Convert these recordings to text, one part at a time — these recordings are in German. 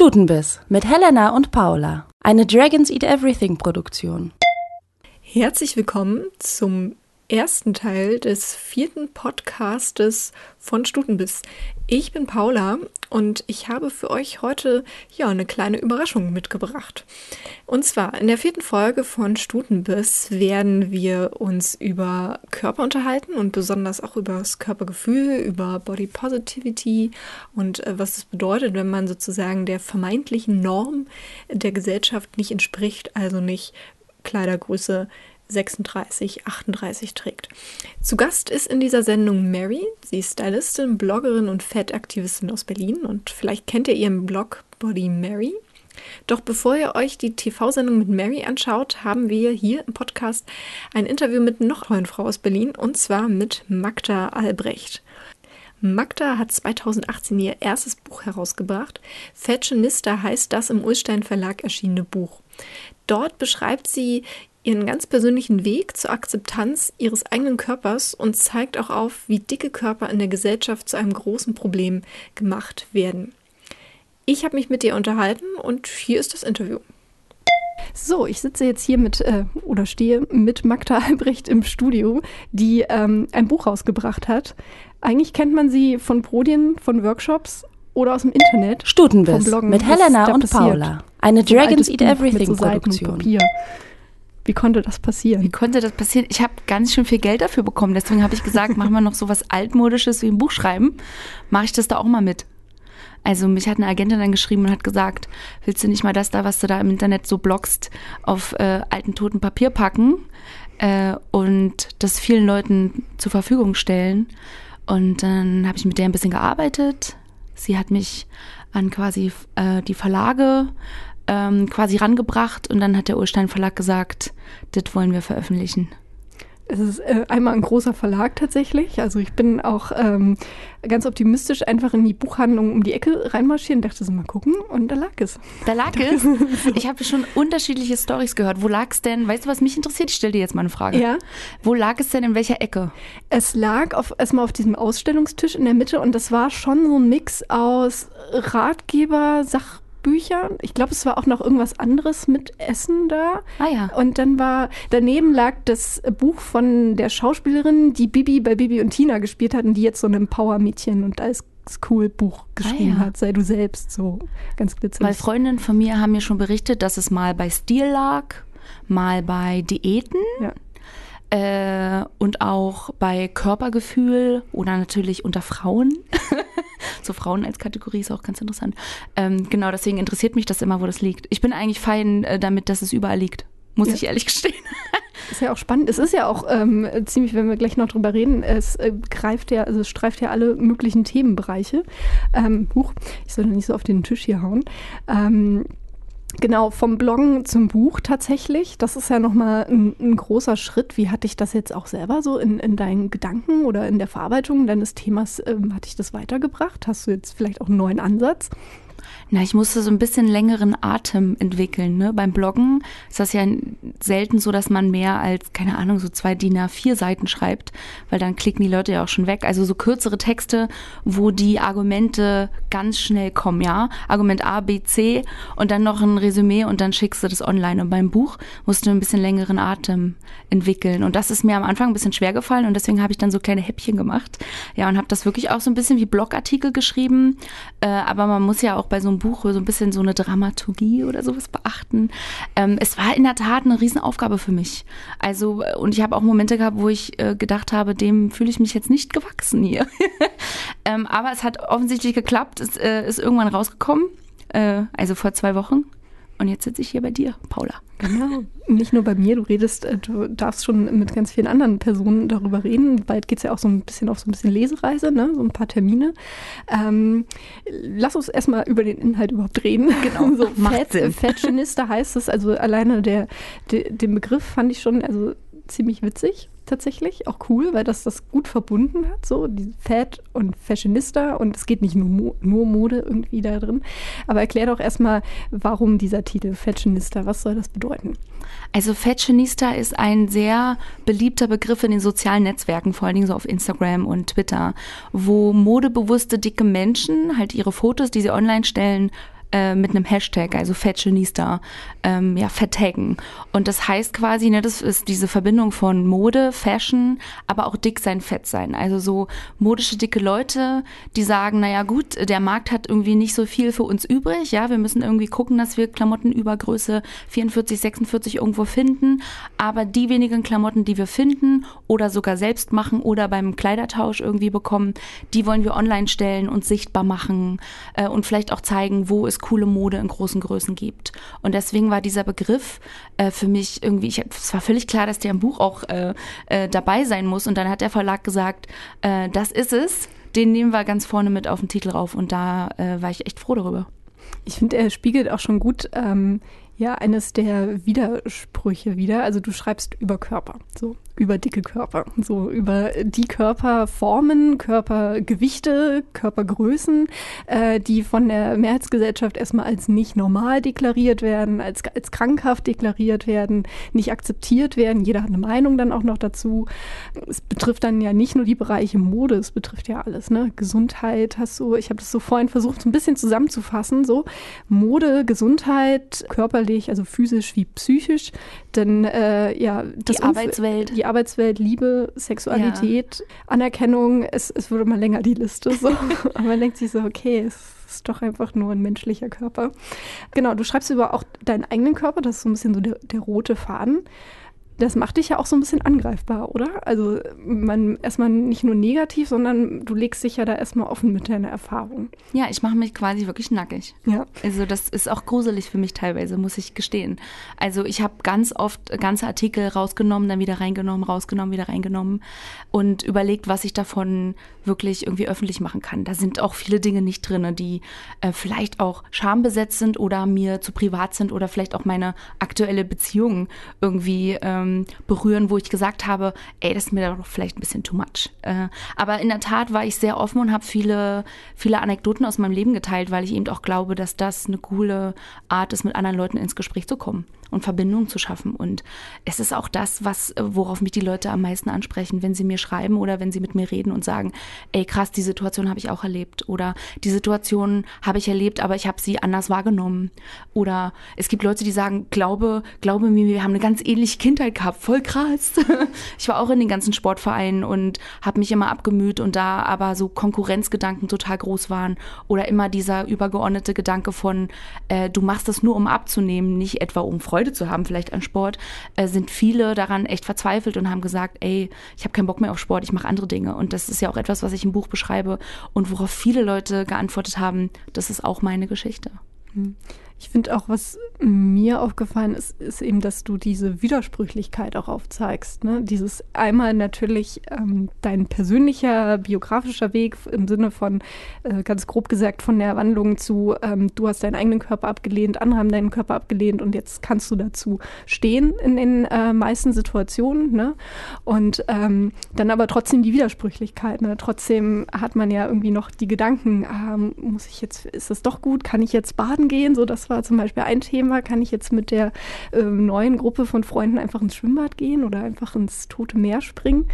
Stutenbiss mit Helena und Paula. Eine Dragons Eat Everything Produktion. Herzlich willkommen zum ersten Teil des vierten Podcastes von Stutenbiss. Ich bin Paula und ich habe für euch heute ja eine kleine Überraschung mitgebracht. Und zwar in der vierten Folge von Stutenbiss werden wir uns über Körper unterhalten und besonders auch über das Körpergefühl, über Body Positivity und äh, was es bedeutet, wenn man sozusagen der vermeintlichen Norm der Gesellschaft nicht entspricht, also nicht Kleidergröße 36, 38 trägt. Zu Gast ist in dieser Sendung Mary. Sie ist Stylistin, Bloggerin und Fettaktivistin aus Berlin und vielleicht kennt ihr ihren Blog Body Mary. Doch bevor ihr euch die TV-Sendung mit Mary anschaut, haben wir hier im Podcast ein Interview mit noch einer Frau aus Berlin und zwar mit Magda Albrecht. Magda hat 2018 ihr erstes Buch herausgebracht. Fashionista heißt das im Ulstein Verlag erschienene Buch. Dort beschreibt sie ihren ganz persönlichen Weg zur Akzeptanz ihres eigenen Körpers und zeigt auch auf, wie dicke Körper in der Gesellschaft zu einem großen Problem gemacht werden. Ich habe mich mit dir unterhalten und hier ist das Interview. So, ich sitze jetzt hier mit äh, oder stehe mit Magda Albrecht im Studio, die ähm, ein Buch rausgebracht hat. Eigentlich kennt man sie von Prodien, von Workshops oder aus dem Internet. Stutenbiss mit Helena und Paula. Eine Dragons Eat Everything so Produktion. Wie konnte das passieren? Wie konnte das passieren? Ich habe ganz schön viel Geld dafür bekommen. Deswegen habe ich gesagt, machen wir noch so was Altmodisches wie ein Buch schreiben. Mache ich das da auch mal mit. Also mich hat eine Agentin dann geschrieben und hat gesagt, willst du nicht mal das da, was du da im Internet so bloggst, auf äh, alten toten Papier packen äh, und das vielen Leuten zur Verfügung stellen? Und dann habe ich mit der ein bisschen gearbeitet. Sie hat mich an quasi äh, die Verlage ähm, quasi rangebracht und dann hat der Urstein Verlag gesagt, das wollen wir veröffentlichen. Es ist äh, einmal ein großer Verlag tatsächlich. Also ich bin auch ähm, ganz optimistisch einfach in die Buchhandlung um die Ecke reinmarschieren, dachte so mal gucken und da lag es. Da lag es? Ich habe schon unterschiedliche Stories gehört. Wo lag es denn? Weißt du, was mich interessiert? Ich stelle dir jetzt mal eine Frage. Ja. Wo lag es denn in welcher Ecke? Es lag auf, erstmal auf diesem Ausstellungstisch in der Mitte und das war schon so ein Mix aus Ratgeber, Sach Büchern. Ich glaube, es war auch noch irgendwas anderes mit Essen da. Ah ja. Und dann war, daneben lag das Buch von der Schauspielerin, die Bibi bei Bibi und Tina gespielt hat und die jetzt so ein Power-Mädchen und alles cool Buch geschrieben ah, ja. hat, sei du selbst, so ganz glitzernd. Weil Freundinnen von mir haben mir schon berichtet, dass es mal bei Stil lag, mal bei Diäten. Ja. Äh, und auch bei Körpergefühl oder natürlich unter Frauen. so Frauen als Kategorie ist auch ganz interessant. Ähm, genau, deswegen interessiert mich das immer, wo das liegt. Ich bin eigentlich fein äh, damit, dass es überall liegt. Muss ja. ich ehrlich gestehen. Ist ja auch spannend. Es ist ja auch ähm, ziemlich, wenn wir gleich noch drüber reden, es äh, greift ja, also es streift ja alle möglichen Themenbereiche. Ähm, huch, ich soll nicht so auf den Tisch hier hauen. Ähm, Genau, vom Bloggen zum Buch tatsächlich. Das ist ja nochmal ein, ein großer Schritt. Wie hatte ich das jetzt auch selber so in, in deinen Gedanken oder in der Verarbeitung deines Themas, ähm, hatte ich das weitergebracht? Hast du jetzt vielleicht auch einen neuen Ansatz? Na, ich musste so ein bisschen längeren Atem entwickeln. Ne? Beim Bloggen ist das ja selten so, dass man mehr als, keine Ahnung, so zwei DIN A4 Seiten schreibt, weil dann klicken die Leute ja auch schon weg. Also so kürzere Texte, wo die Argumente ganz schnell kommen, ja. Argument A, B, C und dann noch ein Resümee und dann schickst du das online. Und beim Buch musst du ein bisschen längeren Atem entwickeln. Und das ist mir am Anfang ein bisschen schwer gefallen und deswegen habe ich dann so kleine Häppchen gemacht. Ja, und habe das wirklich auch so ein bisschen wie Blogartikel geschrieben. Äh, aber man muss ja auch bei so einem Buch so ein bisschen so eine Dramaturgie oder sowas beachten. Ähm, es war in der Tat eine Riesenaufgabe für mich. Also, äh, und ich habe auch Momente gehabt, wo ich äh, gedacht habe, dem fühle ich mich jetzt nicht gewachsen hier. ähm, aber es hat offensichtlich geklappt. Es äh, ist irgendwann rausgekommen. Äh, also vor zwei Wochen. Und jetzt sitze ich hier bei dir, Paula. Genau. Nicht nur bei mir, du redest, äh, du darfst schon mit ganz vielen anderen Personen darüber reden. Bald geht es ja auch so ein bisschen auf so ein bisschen Lesereise, ne? so ein paar Termine. Ähm, lass uns erstmal über den Inhalt überhaupt reden. Genau. so Macht Fat, Fashionista heißt es, also alleine der, der, den Begriff fand ich schon also ziemlich witzig tatsächlich. Auch cool, weil das das gut verbunden hat. So, die Fat und Fashionista und es geht nicht nur, nur Mode irgendwie da drin. Aber erklär doch erstmal, warum dieser Titel Fashionista, was soll das bedeuten? Also Fashionista ist ein sehr beliebter Begriff in den sozialen Netzwerken, vor allen Dingen so auf Instagram und Twitter, wo modebewusste dicke Menschen halt ihre Fotos, die sie online stellen, äh, mit einem Hashtag, also Fashionista, ähm, ja, vertaggen. Und das heißt quasi, ne, das ist diese Verbindung von Mode, Fashion, aber auch dick sein, fett sein. Also so modische, dicke Leute, die sagen, naja gut, der Markt hat irgendwie nicht so viel für uns übrig, ja, wir müssen irgendwie gucken, dass wir Klamotten über Größe 44, 46 irgendwo finden, aber die wenigen Klamotten, die wir finden oder sogar selbst machen oder beim Kleidertausch irgendwie bekommen, die wollen wir online stellen und sichtbar machen äh, und vielleicht auch zeigen, wo es coole Mode in großen Größen gibt. Und deswegen war dieser Begriff äh, für mich irgendwie, ich, es war völlig klar, dass der im Buch auch äh, äh, dabei sein muss. Und dann hat der Verlag gesagt, äh, das ist es, den nehmen wir ganz vorne mit auf den Titel rauf. Und da äh, war ich echt froh darüber. Ich finde, er spiegelt auch schon gut ähm, ja eines der Widersprüche wieder. Also du schreibst über Körper, so über dicke Körper, so über die Körperformen, Körpergewichte, Körpergrößen, äh, die von der Mehrheitsgesellschaft erstmal als nicht normal deklariert werden, als, als krankhaft deklariert werden, nicht akzeptiert werden. Jeder hat eine Meinung dann auch noch dazu. Es betrifft dann ja nicht nur die Bereiche Mode, es betrifft ja alles, ne? Gesundheit hast du, ich habe das so vorhin versucht, so ein bisschen zusammenzufassen, so Mode, Gesundheit, körperlich, also physisch wie psychisch, denn äh, ja, das die Arbeitswelt. Die Arbeitswelt, Liebe, Sexualität, ja. Anerkennung, es, es wurde mal länger die Liste so. Aber man denkt sich so, okay, es ist doch einfach nur ein menschlicher Körper. Genau, du schreibst über auch deinen eigenen Körper, das ist so ein bisschen so der, der rote Faden das macht dich ja auch so ein bisschen angreifbar, oder? Also man erstmal nicht nur negativ, sondern du legst dich ja da erstmal offen mit deiner Erfahrung. Ja, ich mache mich quasi wirklich nackig. Ja. Also das ist auch gruselig für mich teilweise, muss ich gestehen. Also ich habe ganz oft ganze Artikel rausgenommen, dann wieder reingenommen, rausgenommen, wieder reingenommen und überlegt, was ich davon wirklich irgendwie öffentlich machen kann. Da sind auch viele Dinge nicht drin, die äh, vielleicht auch schambesetzt sind oder mir zu privat sind oder vielleicht auch meine aktuelle Beziehung irgendwie ähm, ähm, berühren, wo ich gesagt habe, ey, das ist mir doch vielleicht ein bisschen too much. Äh, aber in der Tat war ich sehr offen und habe viele, viele Anekdoten aus meinem Leben geteilt, weil ich eben auch glaube, dass das eine coole Art ist, mit anderen Leuten ins Gespräch zu kommen und Verbindungen zu schaffen. Und es ist auch das, was, worauf mich die Leute am meisten ansprechen, wenn sie mir schreiben oder wenn sie mit mir reden und sagen, ey krass, die Situation habe ich auch erlebt oder die Situation habe ich erlebt, aber ich habe sie anders wahrgenommen. Oder es gibt Leute, die sagen, glaube, glaube mir, wir haben eine ganz ähnliche Kindheit gehabt, voll krass. ich war auch in den ganzen Sportvereinen und habe mich immer abgemüht und da aber so Konkurrenzgedanken total groß waren oder immer dieser übergeordnete Gedanke von, äh, du machst das nur, um abzunehmen, nicht etwa um Freude Freude zu haben, vielleicht an Sport, äh, sind viele daran echt verzweifelt und haben gesagt, ey, ich habe keinen Bock mehr auf Sport, ich mache andere Dinge. Und das ist ja auch etwas, was ich im Buch beschreibe und worauf viele Leute geantwortet haben, das ist auch meine Geschichte. Hm. Ich finde auch, was mir aufgefallen ist, ist eben, dass du diese Widersprüchlichkeit auch aufzeigst. Ne? Dieses einmal natürlich ähm, dein persönlicher biografischer Weg im Sinne von, äh, ganz grob gesagt, von der Wandlung zu, ähm, du hast deinen eigenen Körper abgelehnt, andere haben deinen Körper abgelehnt und jetzt kannst du dazu stehen in den äh, meisten Situationen. Ne? Und ähm, dann aber trotzdem die Widersprüchlichkeit. Ne? Trotzdem hat man ja irgendwie noch die Gedanken, ah, muss ich jetzt, ist das doch gut, kann ich jetzt baden gehen? So, das war zum Beispiel ein Thema. Kann ich jetzt mit der äh, neuen Gruppe von Freunden einfach ins Schwimmbad gehen oder einfach ins Tote Meer springen?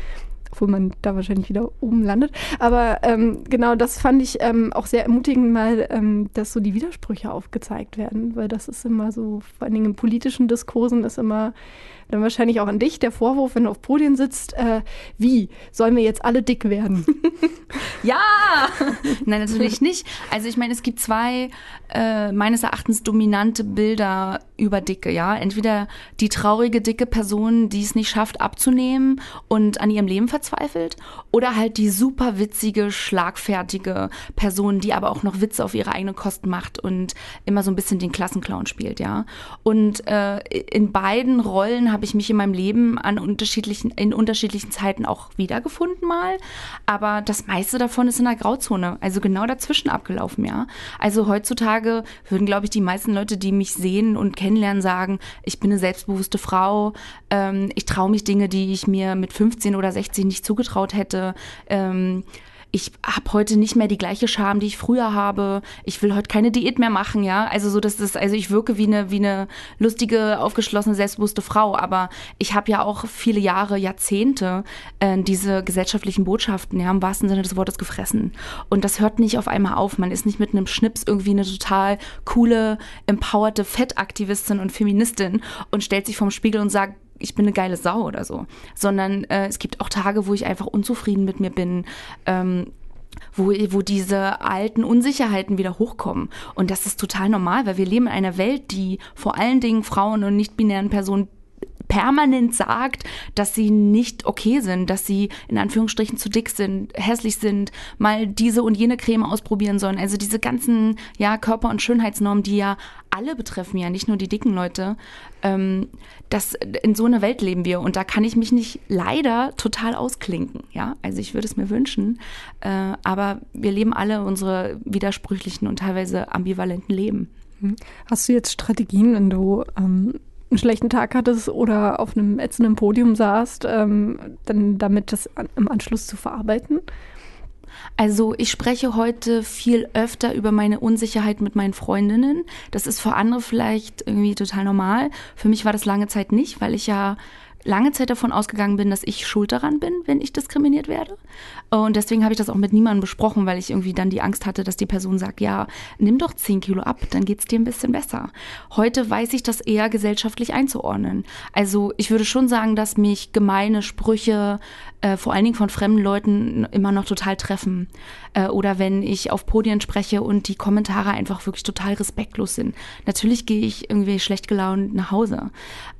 obwohl man da wahrscheinlich wieder oben landet. Aber ähm, genau das fand ich ähm, auch sehr ermutigend, mal, ähm, dass so die Widersprüche aufgezeigt werden, weil das ist immer so, vor allen Dingen in politischen Diskursen ist immer dann wahrscheinlich auch an dich der Vorwurf, wenn du auf Podien sitzt, äh, wie, sollen wir jetzt alle dick werden? ja! Nein, natürlich nicht. Also ich meine, es gibt zwei äh, meines Erachtens dominante Bilder über Dicke, ja. Entweder die traurige, dicke Person, die es nicht schafft abzunehmen und an ihrem Leben verzweifelt, oder halt die super witzige, schlagfertige Person, die aber auch noch Witze auf ihre eigene Kosten macht und immer so ein bisschen den Klassenclown spielt, ja. Und äh, in beiden Rollen habe ich mich in meinem Leben an unterschiedlichen, in unterschiedlichen Zeiten auch wiedergefunden mal. Aber das meiste davon ist in der Grauzone, also genau dazwischen abgelaufen, ja. Also heutzutage würden, glaube ich, die meisten Leute, die mich sehen und kennenlernen, sagen, ich bin eine selbstbewusste Frau, ähm, ich traue mich Dinge, die ich mir mit 15 oder 16 nicht zugetraut hätte. Ähm, ich habe heute nicht mehr die gleiche Scham, die ich früher habe. Ich will heute keine Diät mehr machen, ja. Also so, dass das, also ich wirke wie eine, wie eine lustige, aufgeschlossene, selbstbewusste Frau. Aber ich habe ja auch viele Jahre, Jahrzehnte äh, diese gesellschaftlichen Botschaften, ja, im wahrsten Sinne des Wortes gefressen. Und das hört nicht auf einmal auf. Man ist nicht mit einem Schnips irgendwie eine total coole, empowerte Fettaktivistin und Feministin und stellt sich vorm Spiegel und sagt, ich bin eine geile Sau oder so, sondern äh, es gibt auch Tage, wo ich einfach unzufrieden mit mir bin. Ähm, wo, wo diese alten Unsicherheiten wieder hochkommen. Und das ist total normal, weil wir leben in einer Welt, die vor allen Dingen Frauen und nicht-binären Personen permanent sagt, dass sie nicht okay sind, dass sie in Anführungsstrichen zu dick sind, hässlich sind, mal diese und jene Creme ausprobieren sollen. Also diese ganzen ja Körper- und Schönheitsnormen, die ja alle betreffen, ja nicht nur die dicken Leute. Ähm, das in so einer Welt leben wir und da kann ich mich nicht leider total ausklinken. Ja, also ich würde es mir wünschen, äh, aber wir leben alle unsere widersprüchlichen und teilweise ambivalenten Leben. Hm. Hast du jetzt Strategien, wenn du ähm, einen schlechten Tag hattest oder auf einem ätzenden Podium saßt, ähm, dann damit das an, im Anschluss zu verarbeiten? Also ich spreche heute viel öfter über meine Unsicherheit mit meinen Freundinnen. Das ist für andere vielleicht irgendwie total normal. Für mich war das lange Zeit nicht, weil ich ja lange Zeit davon ausgegangen bin, dass ich schuld daran bin, wenn ich diskriminiert werde. Und deswegen habe ich das auch mit niemandem besprochen, weil ich irgendwie dann die Angst hatte, dass die Person sagt, ja, nimm doch 10 Kilo ab, dann geht es dir ein bisschen besser. Heute weiß ich das eher gesellschaftlich einzuordnen. Also ich würde schon sagen, dass mich gemeine Sprüche äh, vor allen Dingen von fremden Leuten immer noch total treffen. Äh, oder wenn ich auf Podien spreche und die Kommentare einfach wirklich total respektlos sind. Natürlich gehe ich irgendwie schlecht gelaunt nach Hause.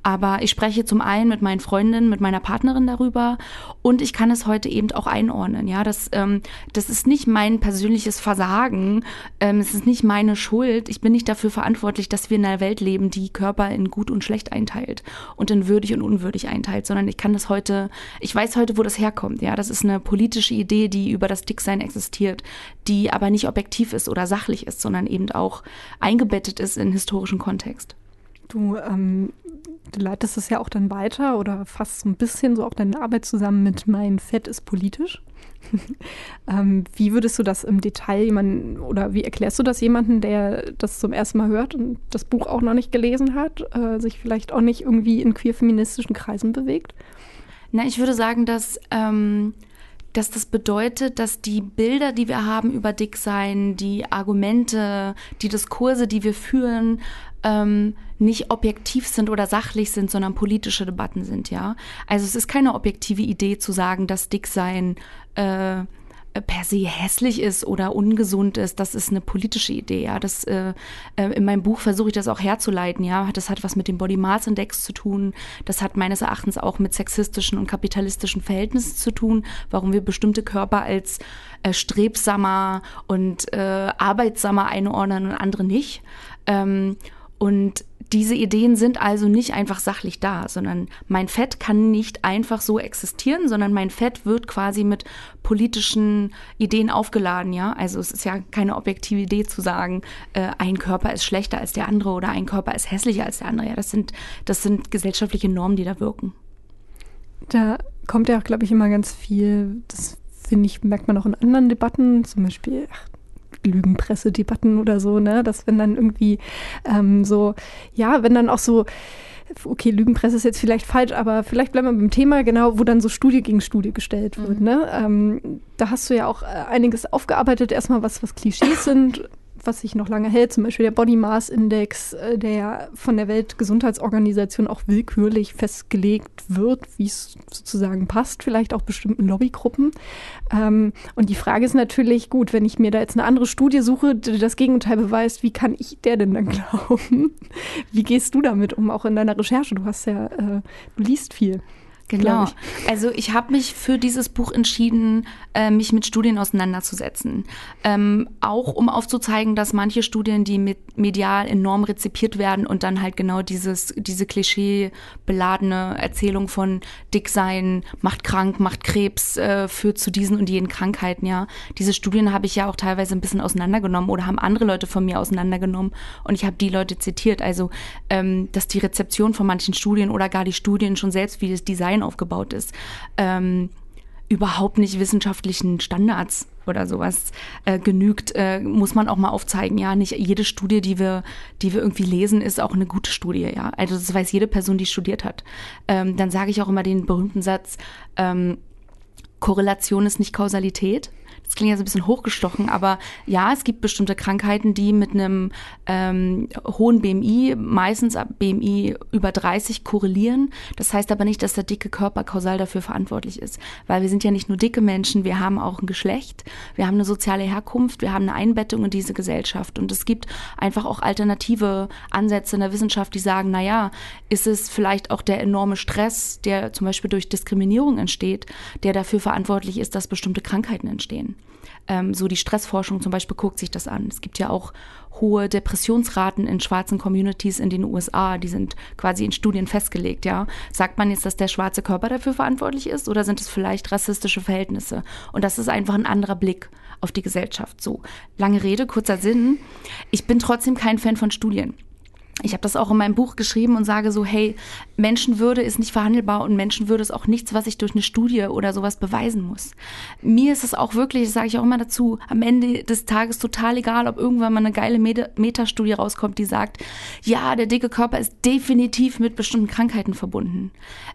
Aber ich spreche zum einen mit meinen Freundinnen, mit meiner Partnerin darüber und ich kann es heute eben auch einordnen. Ja, das, ähm, das ist nicht mein persönliches Versagen. Ähm, es ist nicht meine Schuld. Ich bin nicht dafür verantwortlich, dass wir in einer Welt leben, die Körper in gut und schlecht einteilt und in würdig und unwürdig einteilt, sondern ich kann das heute, ich weiß heute, wo das herkommt. Ja, das ist eine politische Idee, die über das Dicksein existiert, die aber nicht objektiv ist oder sachlich ist, sondern eben auch eingebettet ist in historischen Kontext. Du, ähm, du leitest es ja auch dann weiter oder fasst so ein bisschen so auch deine Arbeit zusammen mit Mein Fett ist politisch. ähm, wie würdest du das im Detail jemanden oder wie erklärst du das jemanden, der das zum ersten Mal hört und das Buch auch noch nicht gelesen hat, äh, sich vielleicht auch nicht irgendwie in queer-feministischen Kreisen bewegt? Na, ich würde sagen, dass, ähm, dass das bedeutet, dass die Bilder, die wir haben über Dicksein, die Argumente, die Diskurse, die wir führen, ähm, nicht objektiv sind oder sachlich sind, sondern politische Debatten sind, ja. Also es ist keine objektive Idee zu sagen, dass Dicksein äh, per se hässlich ist oder ungesund ist, das ist eine politische Idee. Ja, das äh, äh, in meinem Buch versuche ich das auch herzuleiten. Ja, das hat was mit dem Body Mass Index zu tun. Das hat meines Erachtens auch mit sexistischen und kapitalistischen Verhältnissen zu tun, warum wir bestimmte Körper als äh, strebsamer und äh, arbeitsamer einordnen und andere nicht. Ähm, und diese Ideen sind also nicht einfach sachlich da, sondern mein Fett kann nicht einfach so existieren, sondern mein Fett wird quasi mit politischen Ideen aufgeladen, ja. Also es ist ja keine objektive Idee zu sagen, äh, ein Körper ist schlechter als der andere oder ein Körper ist hässlicher als der andere. Ja, das sind, das sind gesellschaftliche Normen, die da wirken. Da kommt ja auch, glaube ich, immer ganz viel, das finde ich, merkt man auch in anderen Debatten, zum Beispiel, ach, Lügenpressedebatten oder so, ne? Dass wenn dann irgendwie ähm, so, ja, wenn dann auch so, okay, Lügenpresse ist jetzt vielleicht falsch, aber vielleicht bleiben wir beim Thema, genau, wo dann so Studie gegen Studie gestellt wird. Mhm. Ne? Ähm, da hast du ja auch äh, einiges aufgearbeitet, erstmal was, was Klischees sind, was sich noch lange hält, zum Beispiel der Body Mass Index, äh, der von der Weltgesundheitsorganisation auch willkürlich festgelegt wird, wie es sozusagen passt, vielleicht auch bestimmten Lobbygruppen. Ähm, und die Frage ist natürlich, gut, wenn ich mir da jetzt eine andere Studie suche, die das Gegenteil beweist, wie kann ich der denn dann glauben? Wie gehst du damit um, auch in deiner Recherche? Du hast ja, äh, du liest viel. Genau. Ich. Also ich habe mich für dieses Buch entschieden, äh, mich mit Studien auseinanderzusetzen. Ähm, auch um aufzuzeigen, dass manche Studien, die mit medial enorm rezipiert werden und dann halt genau dieses, diese klischeebeladene Erzählung von Dicksein macht krank, macht Krebs, äh, führt zu diesen und jenen Krankheiten, ja. Diese Studien habe ich ja auch teilweise ein bisschen auseinandergenommen oder haben andere Leute von mir auseinandergenommen und ich habe die Leute zitiert. Also, ähm, dass die Rezeption von manchen Studien oder gar die Studien schon selbst, wie das Design Design aufgebaut ist, ähm, überhaupt nicht wissenschaftlichen Standards oder sowas äh, genügt, äh, muss man auch mal aufzeigen. Ja, nicht jede Studie, die wir, die wir irgendwie lesen, ist auch eine gute Studie. Ja, also das weiß jede Person, die studiert hat. Ähm, dann sage ich auch immer den berühmten Satz: ähm, Korrelation ist nicht Kausalität. Das klingt jetzt ein bisschen hochgestochen, aber ja, es gibt bestimmte Krankheiten, die mit einem ähm, hohen BMI, meistens BMI über 30, korrelieren. Das heißt aber nicht, dass der dicke Körper kausal dafür verantwortlich ist, weil wir sind ja nicht nur dicke Menschen, wir haben auch ein Geschlecht, wir haben eine soziale Herkunft, wir haben eine Einbettung in diese Gesellschaft. Und es gibt einfach auch alternative Ansätze in der Wissenschaft, die sagen, na ja, ist es vielleicht auch der enorme Stress, der zum Beispiel durch Diskriminierung entsteht, der dafür verantwortlich ist, dass bestimmte Krankheiten entstehen ähm, so die Stressforschung zum Beispiel guckt sich das an. Es gibt ja auch hohe Depressionsraten in schwarzen Communities in den USA, die sind quasi in Studien festgelegt, ja. Sagt man jetzt, dass der schwarze Körper dafür verantwortlich ist oder sind es vielleicht rassistische Verhältnisse? Und das ist einfach ein anderer Blick auf die Gesellschaft. So, lange Rede, kurzer Sinn. Ich bin trotzdem kein Fan von Studien ich habe das auch in meinem Buch geschrieben und sage so, hey, Menschenwürde ist nicht verhandelbar und Menschenwürde ist auch nichts, was ich durch eine Studie oder sowas beweisen muss. Mir ist es auch wirklich, das sage ich auch immer dazu, am Ende des Tages total egal, ob irgendwann mal eine geile Metastudie rauskommt, die sagt, ja, der dicke Körper ist definitiv mit bestimmten Krankheiten verbunden.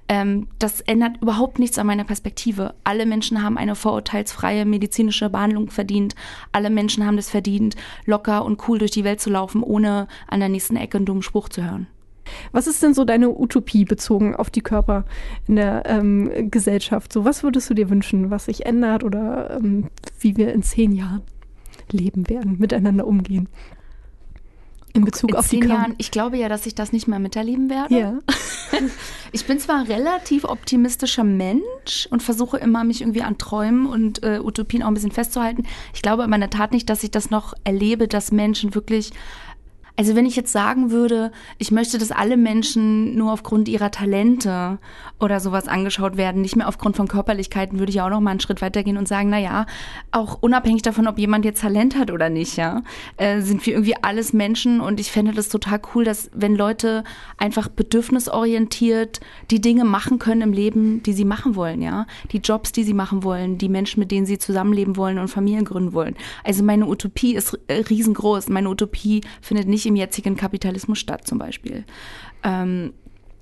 Ähm, das ändert überhaupt nichts an meiner Perspektive. Alle Menschen haben eine vorurteilsfreie medizinische Behandlung verdient. Alle Menschen haben das verdient, locker und cool durch die Welt zu laufen, ohne an der nächsten Ecke ein dummen Spruch zu hören. Was ist denn so deine Utopie bezogen auf die Körper in der ähm, Gesellschaft? So, was würdest du dir wünschen, was sich ändert oder ähm, wie wir in zehn Jahren leben werden, miteinander umgehen? In Bezug in auf zehn die Körper? Jahren, ich glaube ja, dass ich das nicht mehr miterleben werde. Ja. ich bin zwar ein relativ optimistischer Mensch und versuche immer, mich irgendwie an Träumen und äh, Utopien auch ein bisschen festzuhalten. Ich glaube aber in der Tat nicht, dass ich das noch erlebe, dass Menschen wirklich also wenn ich jetzt sagen würde, ich möchte, dass alle Menschen nur aufgrund ihrer Talente oder sowas angeschaut werden, nicht mehr aufgrund von Körperlichkeiten, würde ich auch noch mal einen Schritt weitergehen und sagen, na ja, auch unabhängig davon, ob jemand jetzt Talent hat oder nicht, ja, äh, sind wir irgendwie alles Menschen und ich fände das total cool, dass wenn Leute einfach bedürfnisorientiert die Dinge machen können im Leben, die sie machen wollen, ja, die Jobs, die sie machen wollen, die Menschen, mit denen sie zusammenleben wollen und Familien gründen wollen. Also meine Utopie ist riesengroß. Meine Utopie findet nicht nicht im jetzigen Kapitalismus statt zum Beispiel. Ähm,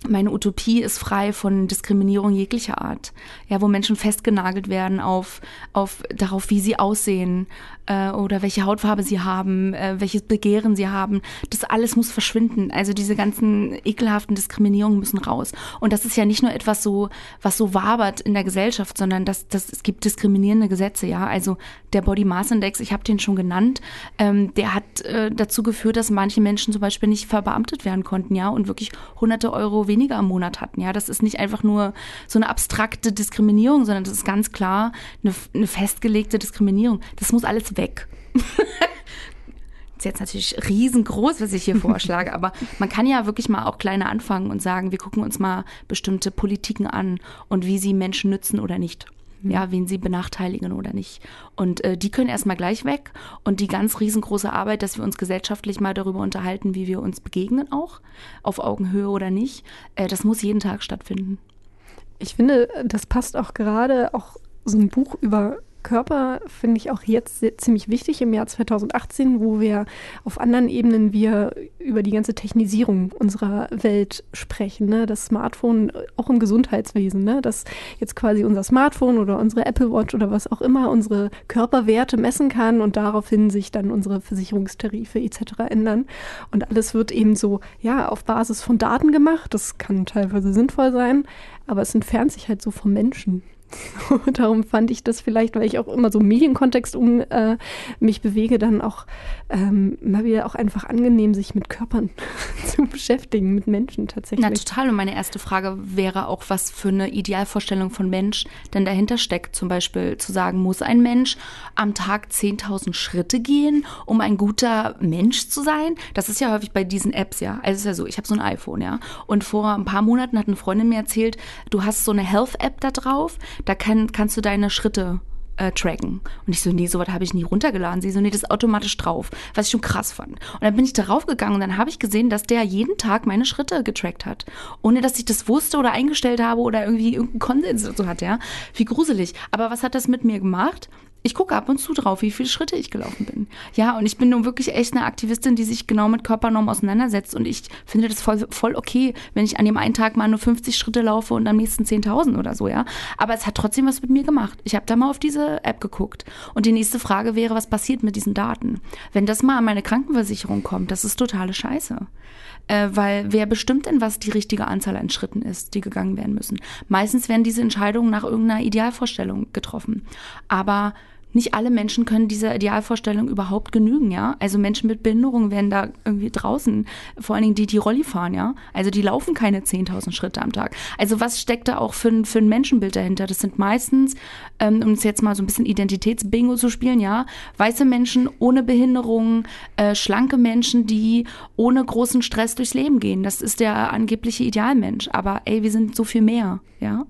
meine Utopie ist frei von Diskriminierung jeglicher Art. Ja, wo Menschen festgenagelt werden auf, auf darauf, wie sie aussehen, äh, oder welche Hautfarbe sie haben, äh, welches Begehren sie haben. Das alles muss verschwinden. Also diese ganzen ekelhaften Diskriminierungen müssen raus. Und das ist ja nicht nur etwas so, was so wabert in der Gesellschaft, sondern das, das, es gibt diskriminierende Gesetze, ja. Also der Body Mass Index, ich habe den schon genannt, ähm, der hat äh, dazu geführt, dass manche Menschen zum Beispiel nicht verbeamtet werden konnten, ja, und wirklich hunderte Euro weniger im Monat hatten, ja. Das ist nicht einfach nur so eine abstrakte Diskriminierung, sondern das ist ganz klar eine, eine festgelegte Diskriminierung. Das muss alles weg. ist jetzt natürlich riesengroß, was ich hier vorschlage, aber man kann ja wirklich mal auch kleiner anfangen und sagen, wir gucken uns mal bestimmte Politiken an und wie sie Menschen nützen oder nicht. Ja, wen sie benachteiligen oder nicht. Und äh, die können erstmal gleich weg. Und die ganz riesengroße Arbeit, dass wir uns gesellschaftlich mal darüber unterhalten, wie wir uns begegnen auch, auf Augenhöhe oder nicht, äh, das muss jeden Tag stattfinden. Ich finde, das passt auch gerade auch so ein Buch über Körper finde ich auch jetzt ziemlich wichtig im Jahr 2018, wo wir auf anderen Ebenen wir über die ganze Technisierung unserer Welt sprechen. Ne? Das Smartphone auch im Gesundheitswesen, ne? dass jetzt quasi unser Smartphone oder unsere Apple Watch oder was auch immer unsere Körperwerte messen kann und daraufhin sich dann unsere Versicherungstarife etc. ändern. Und alles wird eben so, ja, auf Basis von Daten gemacht. Das kann teilweise sinnvoll sein, aber es entfernt sich halt so vom Menschen. Darum fand ich das vielleicht, weil ich auch immer so im Medienkontext um äh, mich bewege, dann auch ähm, mal wieder auch einfach angenehm, sich mit Körpern zu beschäftigen, mit Menschen tatsächlich. Na total. Und meine erste Frage wäre auch, was für eine Idealvorstellung von Mensch denn dahinter steckt. Zum Beispiel zu sagen, muss ein Mensch am Tag 10.000 Schritte gehen, um ein guter Mensch zu sein? Das ist ja häufig bei diesen Apps, ja. Also es ist ja so, ich habe so ein iPhone, ja. Und vor ein paar Monaten hat eine Freundin mir erzählt, du hast so eine Health-App da drauf, da kann, kannst du deine Schritte äh, tracken. Und ich so, nee, sowas habe ich nie runtergeladen. Sie so, nee, das ist automatisch drauf, was ich schon krass fand. Und dann bin ich darauf gegangen und dann habe ich gesehen, dass der jeden Tag meine Schritte getrackt hat, ohne dass ich das wusste oder eingestellt habe oder irgendwie irgendeinen Konsens dazu hat, ja. Wie gruselig. Aber was hat das mit mir gemacht? Ich gucke ab und zu drauf, wie viele Schritte ich gelaufen bin. Ja, und ich bin nun wirklich echt eine Aktivistin, die sich genau mit Körpernormen auseinandersetzt. Und ich finde das voll, voll okay, wenn ich an dem einen Tag mal nur 50 Schritte laufe und am nächsten 10.000 oder so, ja. Aber es hat trotzdem was mit mir gemacht. Ich habe da mal auf diese App geguckt. Und die nächste Frage wäre, was passiert mit diesen Daten? Wenn das mal an meine Krankenversicherung kommt, das ist totale Scheiße. Äh, weil wer bestimmt denn, was die richtige Anzahl an Schritten ist, die gegangen werden müssen? Meistens werden diese Entscheidungen nach irgendeiner Idealvorstellung getroffen. Aber nicht alle Menschen können dieser Idealvorstellung überhaupt genügen, ja. Also Menschen mit Behinderung werden da irgendwie draußen, vor allen Dingen die, die Rolli fahren, ja. Also die laufen keine 10.000 Schritte am Tag. Also was steckt da auch für, für ein Menschenbild dahinter? Das sind meistens, ähm, um es jetzt mal so ein bisschen Identitätsbingo zu spielen, ja, weiße Menschen ohne Behinderung, äh, schlanke Menschen, die ohne großen Stress durchs Leben gehen. Das ist der angebliche Idealmensch. Aber ey, wir sind so viel mehr, ja,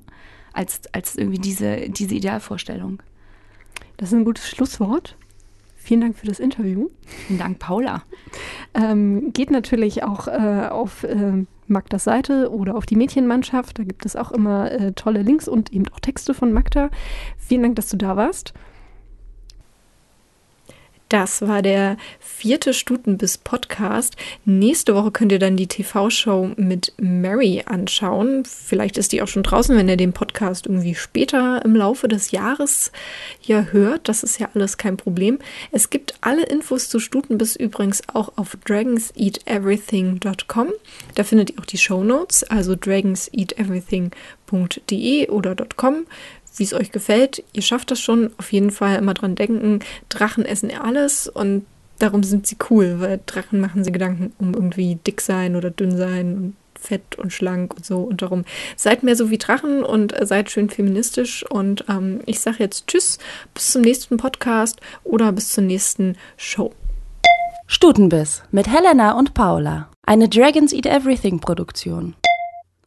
als, als irgendwie diese, diese Idealvorstellung. Das ist ein gutes Schlusswort. Vielen Dank für das Interview. Vielen Dank, Paula. Ähm, geht natürlich auch äh, auf äh, Magdas Seite oder auf die Mädchenmannschaft. Da gibt es auch immer äh, tolle Links und eben auch Texte von Magda. Vielen Dank, dass du da warst. Das war der vierte Stutenbiss-Podcast. Nächste Woche könnt ihr dann die TV-Show mit Mary anschauen. Vielleicht ist die auch schon draußen, wenn ihr den Podcast irgendwie später im Laufe des Jahres ja hört. Das ist ja alles kein Problem. Es gibt alle Infos zu Stutenbiss übrigens auch auf dragonseateverything.com. Da findet ihr auch die Show Notes, also dragonseateverything.de oder .com wie es euch gefällt. Ihr schafft das schon. Auf jeden Fall immer dran denken, Drachen essen alles und darum sind sie cool, weil Drachen machen sie Gedanken um irgendwie dick sein oder dünn sein und fett und schlank und so. Und darum seid mehr so wie Drachen und seid schön feministisch. Und ähm, ich sage jetzt Tschüss, bis zum nächsten Podcast oder bis zur nächsten Show. Stutenbiss mit Helena und Paula. Eine Dragons Eat Everything Produktion.